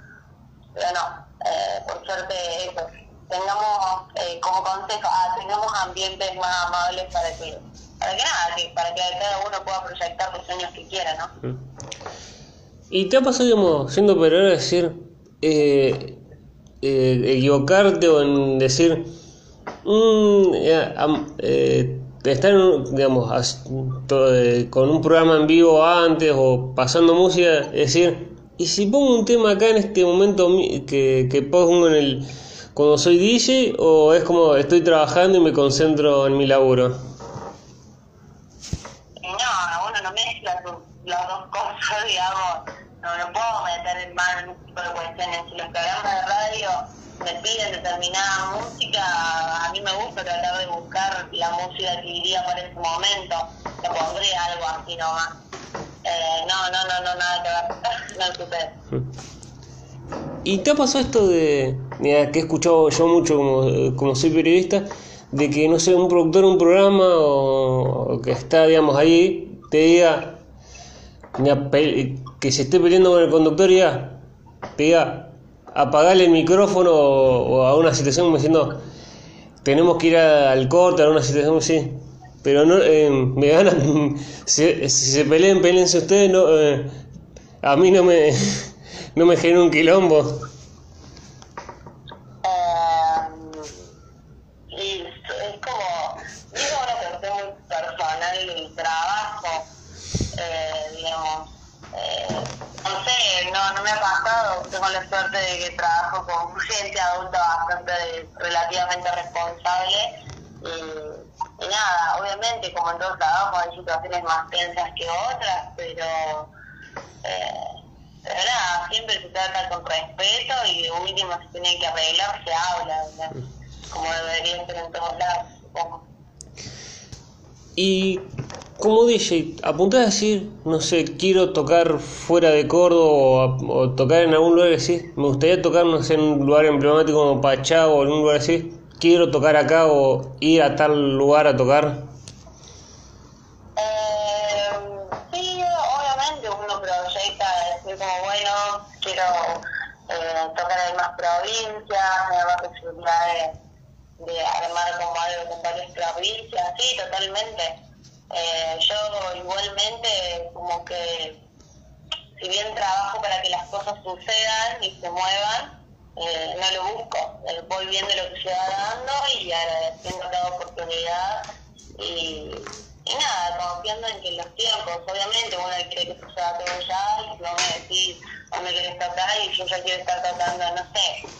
pero no, eh, por suerte eso, tengamos eh, como consejo, ah, tengamos ambientes más amables para que, para que nada, para que cada uno pueda proyectar los sueños que quiera, ¿no? ¿Y te ha pasado, digamos, siendo operador, decir, eh, eh, equivocarte o en decir, mm, eh, estar digamos, eh, con un programa en vivo antes o pasando música, es decir, y si pongo un tema acá en este momento que, que pongo en el cuando soy DJ o es como estoy trabajando y me concentro en mi laburo? No, uno no mezcla las dos cosas, digamos. No, no puedo meter en mano en este tipo de cuestiones. Si los programas de radio me piden determinada música, a mí me gusta tratar de buscar la música que iría para ese momento. Le pondría algo así nomás. Eh, no, no, no, no, nada que ver. no sucede. ¿Y te ha pasado esto de, mira, que he escuchado yo mucho como, soy periodista, de que, no sé, un productor un programa o, que está, digamos, ahí, te diga que se esté peleando con el conductor y ya, te diga, apagarle el micrófono o, a una situación como diciendo, tenemos que ir al corte, a una situación así. Pero no, eh, me ganan, si, se peleen, peleense ustedes, no, eh, a mí no me no me genera un quilombo. Um, y es como, digo una cuestión muy personal del trabajo, eh, digamos, eh, no sé, no, no me ha pasado, tengo la suerte de que trabajo con gente adulta bastante relativamente responsable y, y nada, obviamente como en todo trabajo hay situaciones más tensas que otras, pero eh, pero nada, siempre se trata con respeto y de último si tiene que arreglar, se habla, como debería ser en todos lados, supongo. Y como DJ, apuntás a decir, no sé, quiero tocar fuera de Córdoba o, tocar en algún lugar así, me gustaría tocar, no sé, en un lugar emblemático como Pachá o en un lugar así, quiero tocar acá o ir a tal lugar a tocar. tocar en más provincias, me da de, de armar como algo con varias provincias, sí, totalmente. Eh, yo igualmente como que si bien trabajo para que las cosas sucedan y se muevan, eh, no lo busco, eh, voy viendo lo que se va dando y agradeciendo cada oportunidad y, nada, confiando en que los tiempos, obviamente uno quiere que suceda todo ya y si vamos a decir o me quieres tocar y yo ya quiero estar tocando, no sé,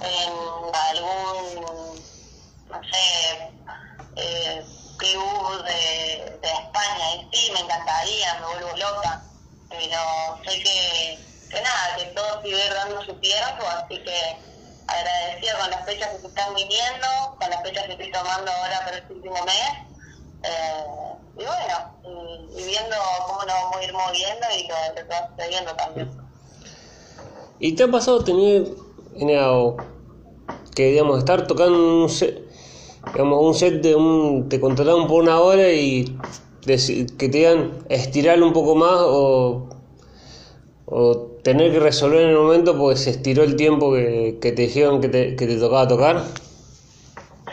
en algún, no sé, eh, club de, de España y sí, me encantaría, me vuelvo loca, pero sé que, que nada, que todo sigue dando su tiempo, así que agradecida con las fechas que se están viniendo, con las fechas que estoy tomando ahora para este último mes. Eh, y bueno, y, viendo cómo nos vamos a ir moviendo y lo, que va sucediendo también. ¿Y te ha pasado tener que digamos estar tocando un set, digamos, un set de un te contrataron por una hora y que te digan estirarlo un poco más o, tener que resolver en el momento porque se estiró el tiempo que, que te dijeron que te, que tocaba tocar?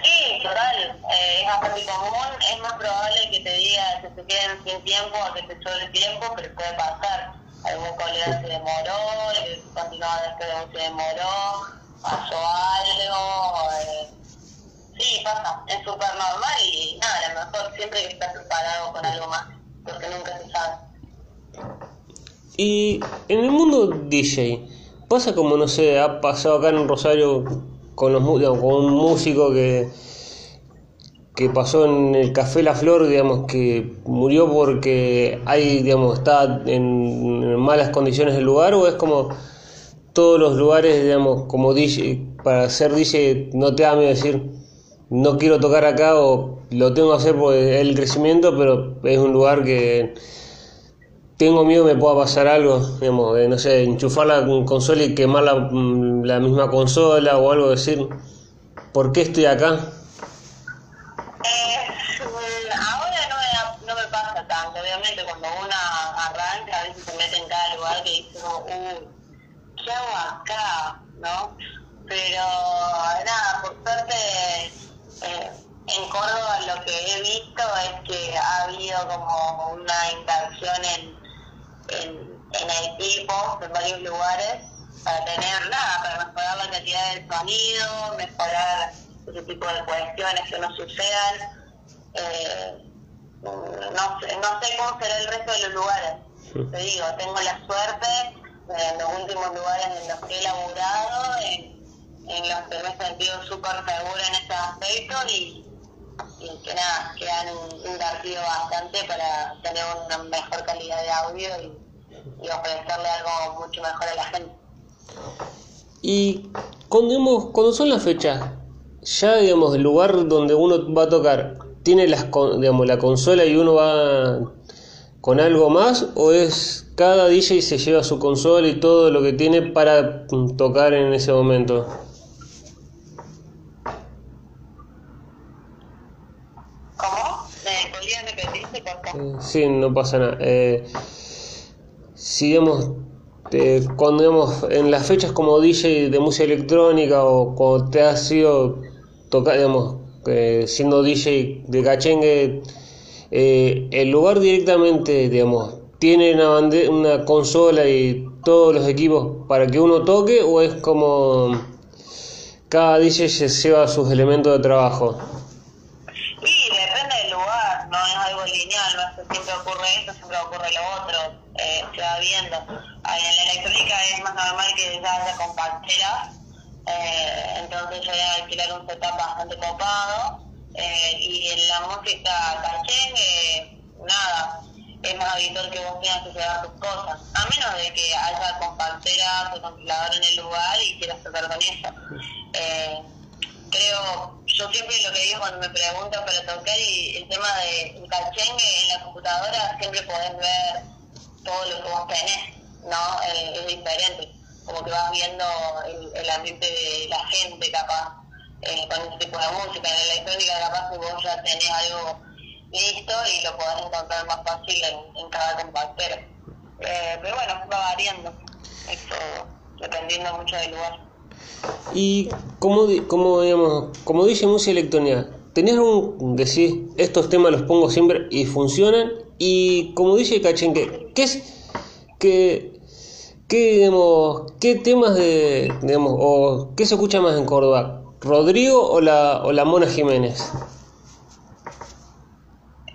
Sí, total, eh, es bastante común, es más probable que te diga que se queden sin tiempo o que te sobre tiempo, pero puede pasar algún colega se demoró, el continuaba después se demoró, pasó algo. Eh, sí, pasa, es súper normal y nada, a lo mejor siempre que estás preparado con algo más, porque nunca se sabe. Y en el mundo DJ, pasa como, no sé, ha pasado acá en Rosario con, los, con un músico que que pasó en el Café La Flor, digamos, que murió porque hay, digamos, está en, malas condiciones el lugar, o es como todos los lugares, digamos, como DJ, para ser DJ no te da miedo decir, no quiero tocar acá o lo tengo que hacer por el crecimiento, pero es un lugar que tengo miedo me pueda pasar algo, digamos, no sé, enchufar la consola y quemar la, la misma consola o algo, decir, ¿por qué estoy acá? uh, ¿qué hago acá? ¿No? Pero nada, por suerte eh, en Córdoba lo que he visto es que ha habido como una inversión en, en, en equipos en varios lugares para tener nada, para mejorar la calidad del sonido, mejorar ese tipo de cuestiones que no sucedan. Eh, no, sé, no sé cómo será el resto de los lugares. Te digo, tengo la suerte en los últimos lugares en los que he laburado, en, en los que me he sentido súper segura en ese aspecto y, que nada, que han invertido bastante para tener una mejor calidad de audio y, ofrecerle algo mucho mejor a la gente. Y cuando, cuando son las fechas, ya digamos, el lugar donde uno va a tocar, ¿tiene las, digamos, la consola y uno va con algo más? ¿O es cada DJ se lleva su consola y todo lo que tiene para tocar en ese momento? ¿Cómo? ¿Me podrías repetirte, eh, sí, no pasa nada. Eh, si digamos, cuando digamos, en las fechas como DJ de música electrónica o cuando te has sido tocar, digamos, eh, siendo DJ de cachengue, eh, el lugar directamente, digamos, tiene una, una consola y todos los equipos para que uno toque o es como cada DJ se lleva sus elementos de trabajo? Y depende del lugar, no es algo lineal, no es que siempre ocurre esto, siempre ocurre lo otro, eh, se va viendo. En la electrónica es más normal que ya haya compacteras, eh, entonces yo voy a alquilar un setup bastante copado, eh, y en la música cachengue, nada, es más habitual que vos tengas que llevar tus cosas, a menos de que haya compacteras o compilador en el lugar y quieras tocar con eso. Eh, creo, yo siempre lo que digo cuando me preguntan para tocar y el tema de cachengue en la computadora siempre podés ver todo lo que vos tenés, ¿no? Es diferente, como que vas viendo el, el, ambiente de la gente capaz eh, con ese tipo de música. En la electrónica capaz que vos ya tenés algo listo y lo podés encontrar más fácil en, en cada compactero. Eh, pero bueno, va variando, eso dependiendo mucho del lugar. Y como, como, digamos, como dice música electrónica, ¿tenés un decir, estos temas los pongo siempre y funcionan? Y como dice Cachenque, ¿qué es, que, qué, digamos, qué temas de, digamos, o qué se escucha más en Córdoba? ¿Rodrigo o la, o la Mona Jiménez?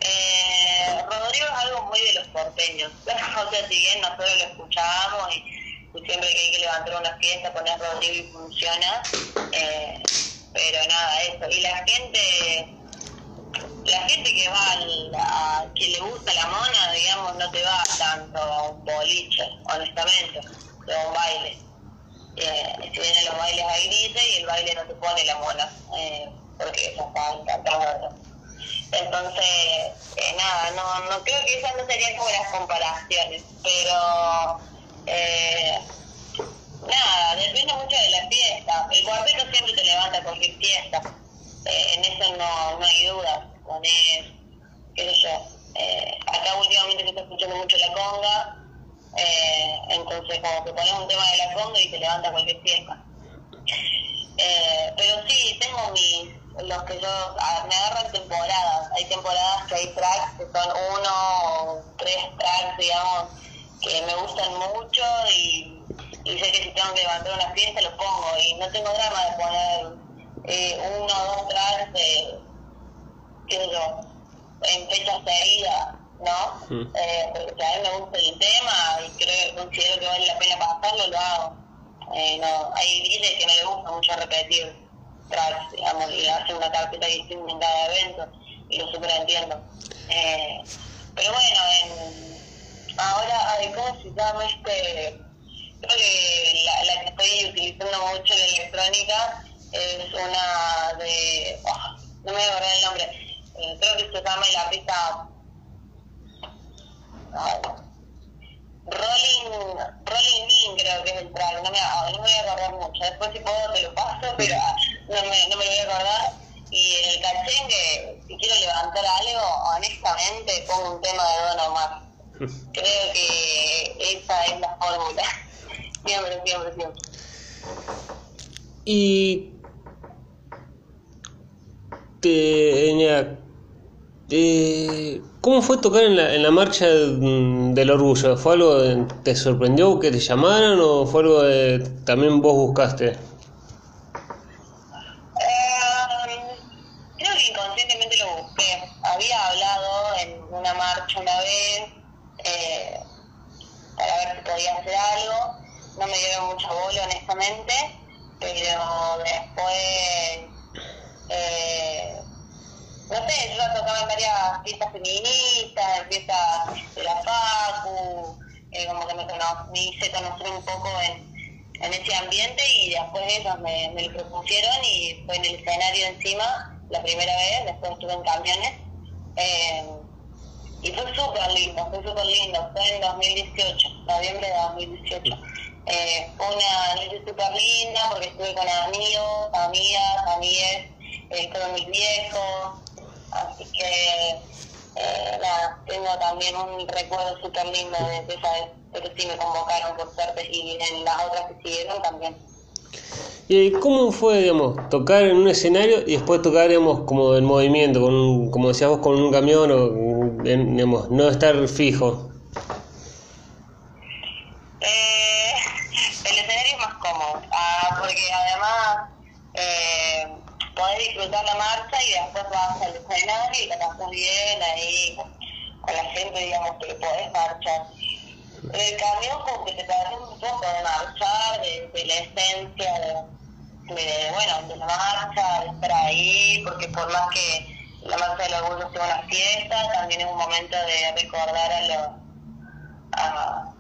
Eh, Rodrigo es algo muy de los porteños. o sea, si bien nosotros lo escuchábamos y y una fiesta, poner Rodrigo y funciona. Eh, pero nada, eso. Y la gente, la gente que va a, que le gusta la mona, digamos, no te va tanto a un boliche, honestamente, de un baile. Eh, si vienen los bailes a grises y el baile no te pone la mona, eh, porque ya está encantado. Entonces, eh, nada, no, no creo que esas no serían como las comparaciones, pero eh, nada, depende mucho de la fiesta. El cuarteto siempre te levanta cualquier fiesta. Eh, en eso no, no hay duda. Pones, qué sé yo. Eh, acá últimamente se está escuchando mucho la conga. Eh, entonces, como que pones un tema de la conga y te levanta cualquier fiesta. Eh, pero sí, tengo mis. Los que yo. me agarran temporadas. Hay temporadas que hay tracks que son uno o tres tracks, digamos que me gustan mucho y, y, sé que si tengo que levantar una fiesta lo pongo y no tengo drama de poner eh, uno o dos tracks de, qué sé yo, en fechas seguidas, ¿no? Mm. Eh, porque a mí me gusta el tema y creo que considero que vale la pena pasarlo, lo hago. Eh, no, hay días que no le gusta mucho repetir tracks, digamos, y hacer una carpeta distinta en cada evento y lo super entiendo. Eh, pero bueno, en Ahora, ¿cómo se llama este? Creo que la, la que estoy utilizando mucho en electrónica es una de. Oh, no me voy a acordar el nombre. Eh, creo que se llama la pista. Rolling, Rolling In creo que es el track, no me, no me voy a acordar mucho, después si puedo te lo paso, pero no me, no me lo voy a acordar. Y en el cachengue, si quiero levantar algo, honestamente pongo un tema de Don Omar. Creo que esa es la fórmula. Siempre, siempre, siempre. Y te, eh, ¿cómo fue tocar en la, en la marcha del orgullo? ¿Fue algo que te sorprendió que te llamaran o fue algo que también vos buscaste? Eh, había hablado en una marcha una vez eh, para ver si podía hacer algo. No me dieron mucho bolo, honestamente, pero después, eh, no sé, yo tocaba en varias fiestas feministas, en fiestas de la FACU, eh, como que me, me hice conocer un poco en en ese ambiente y después ellos me, me lo propusieron y fue en el escenario encima la primera vez, después estuve en camiones. Eh, y fue súper lindo, fue súper lindo, fue en 2018, noviembre de 2018. Eh, una noche súper linda porque estuve con amigos, amigas, amigues, eh, con mis viejos, así que eh, nada, tengo también un recuerdo súper lindo de, esa vez, pero sí me convocaron por suerte y en las otras que siguieron también. ¿Y cómo fue, digamos, tocar en un escenario y después tocar, digamos, como en movimiento, con como decías vos, con un camión o, digamos, no estar fijo? Eh, podés disfrutar la marcha y después vas al escenario y te pasas bien ahí con la gente, digamos, que podés marchar. El camión como que te perdés un poco de marchar, de, de la esencia de, de, bueno, de la marcha, de estar ahí, porque por más que la marcha del orgullo sea una fiesta, también es un momento de recordar a los a,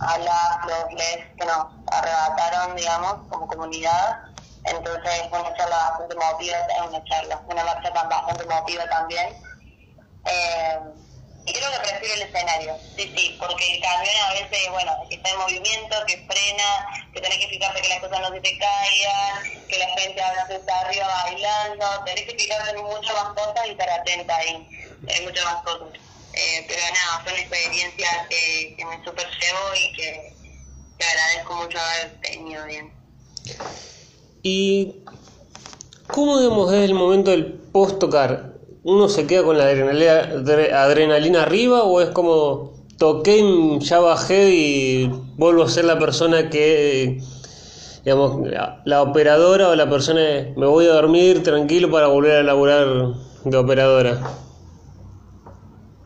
a las, los les que nos arrebataron, digamos, como comunidad entonces es una charla bastante emotiva, es una charla, una marcha tan bastante emotiva también. Eh, y creo que prefiero el escenario, sí, sí, porque el camión a veces, bueno, que está en movimiento, que frena, que tenés que fijarte que las cosas no se te caigan, que la gente a veces está arriba bailando, tenés que fijarte en muchas más cosas y estar atenta ahí, hay muchas más cosas. Eh, pero nada, fue una experiencia que, que me super llevo y que, que agradezco mucho haber tenido bien. ¿Y cómo digamos, es el momento del post tocar? ¿Uno se queda con la adrenalina, adrenalina arriba o es como toqué, ya bajé y vuelvo a ser la persona que, digamos, la, operadora o la persona, me voy a dormir tranquilo para volver a laburar de operadora?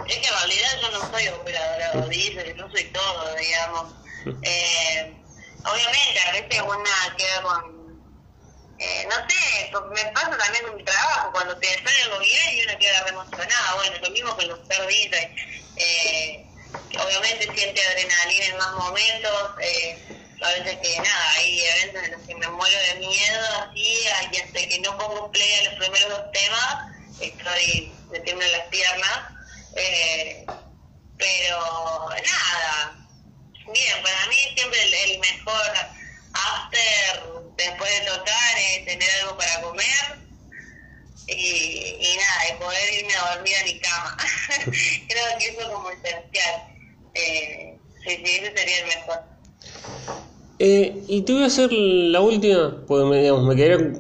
Es que en realidad yo no soy operadora, dice, yo soy todo, digamos. Eh, obviamente a veces una queda con eh, no sé, me pasa también en mi trabajo, cuando te sale algo bien y uno queda emocionada, bueno, lo mismo con los perdidos, eh, obviamente siente adrenalina en más momentos, eh, a veces que nada, hay eventos en los que me muero de miedo, así, y hasta que no pongo play a los primeros dos temas, estoy, me tiemblan las piernas, eh, pero nada, bien, para mí siempre el, el mejor after después de tocar es tener algo para comer y, y nada, y poder irme a dormir a mi cama. Creo que eso es como esencial. Eh, sí, sí, ese sería el mejor. Eh, y te voy a hacer la última, porque me, digamos, me quedaría,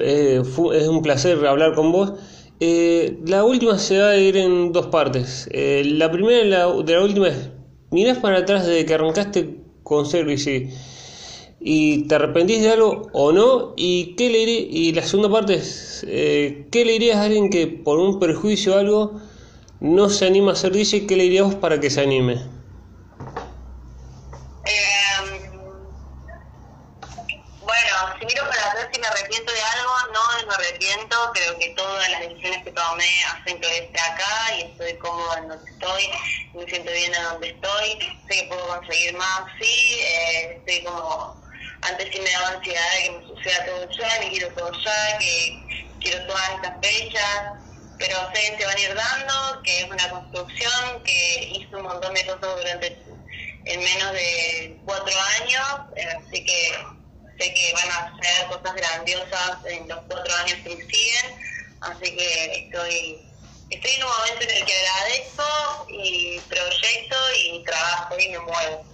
eh, es un placer hablar con vos. Eh, la última se va a ir en dos partes. Eh, la primera de la última es, mirás para atrás desde que arrancaste con Service y te arrepentís de algo o no y qué le y la segunda parte es eh, qué le dirías a alguien que por un perjuicio o algo no se anima a hacer dice qué le dirías para que se anime eh, bueno si miro para atrás si me arrepiento de algo no me arrepiento creo que todas las decisiones que tomé hacen que esté acá y estoy cómoda en donde estoy me siento bien en donde estoy sé que puedo conseguir más sí eh, estoy como antes sí me daba ansiedad de que me suceda todo ya, que quiero todo ya, que quiero todas estas fechas, pero sé que se van a ir dando, que es una construcción, que hizo un montón de cosas durante en menos de cuatro años, así que sé que van a ser cosas grandiosas en los cuatro años que siguen, así que estoy estoy en un momento en el que agradezco y proyecto y trabajo y me muevo.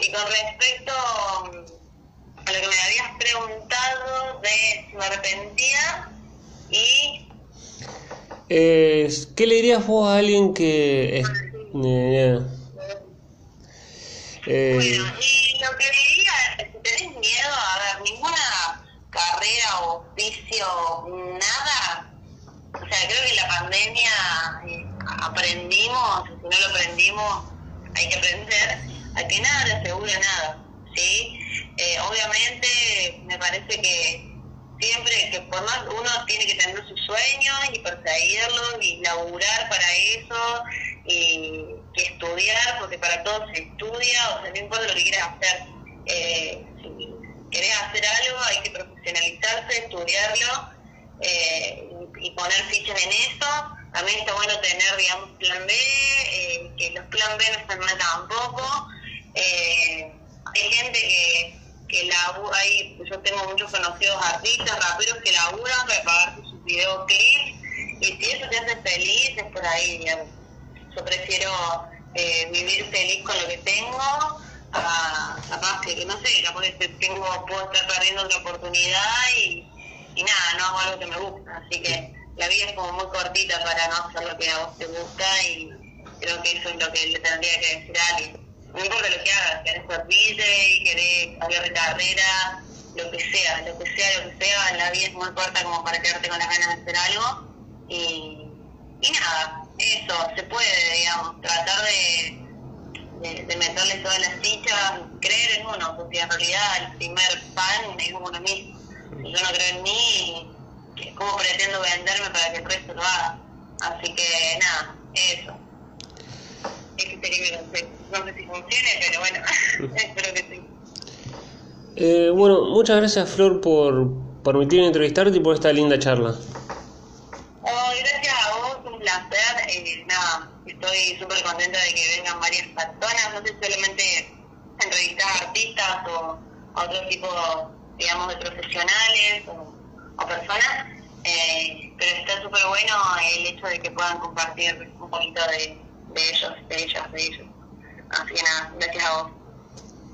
Y con respecto a lo que me habías preguntado de si me arrepentía y... Eh, ¿Qué le dirías vos a alguien que... Es, eh, eh, bueno, y lo que diría si tenés miedo, a ver, ninguna carrera o oficio, nada, o sea, creo que la pandemia eh, aprendimos, si no lo aprendimos, hay que aprender a que nada te asegura nada, ¿sí? Eh, obviamente me parece que siempre que por más uno tiene que tener sus sueños y perseguirlos y laburar para eso y, estudiar, porque para todos se estudia, o sea, no importa lo que quieras hacer. Eh, si querés hacer algo, hay que profesionalizarse, estudiarlo eh, y, poner fichas en eso. También está bueno tener, digamos, plan B, eh, que los plan B no están mal tampoco. Hay gente que, que la, hay, yo tengo muchos conocidos artistas, raperos que laburan para pagar sus videoclips y si eso te hace feliz es por ahí. Yo prefiero eh, vivir feliz con lo que tengo a capaz que, no sé, capaz que tengo, puedo estar perdiendo otra oportunidad y, y nada, no hago algo que me gusta. Así que la vida es como muy cortita para no hacer lo que a vos te gusta y creo que eso es lo que le tendría que decir a alguien. No importa lo que hagas, querés ser y querés cambiar carrera, lo que sea, lo que sea, lo que sea, la vida es muy corta como para quedarte con las ganas de hacer algo. Y, y nada, eso, se puede, digamos, tratar de, de, meterle todas las fichas, creer en uno, porque en realidad el primer pan es uno mismo. Si yo no creo en mí, ¿cómo pretendo venderme para que el resto lo haga? Así que nada, eso. Ese sería mi No sé si funcione, pero bueno, espero que sí. Eh, bueno, muchas gracias Flor por permitirme entrevistarte y por esta linda charla. Oh, gracias a vos, un placer. Eh, nada, estoy súper contenta de que vengan varias personas, no sé solamente entrevistar a artistas o a otro tipo, digamos, de profesionales o, o personas, eh, pero está súper bueno el hecho de que puedan compartir un poquito de, de ellos, de ellas, de ellos. Así que nada, gracias a vos.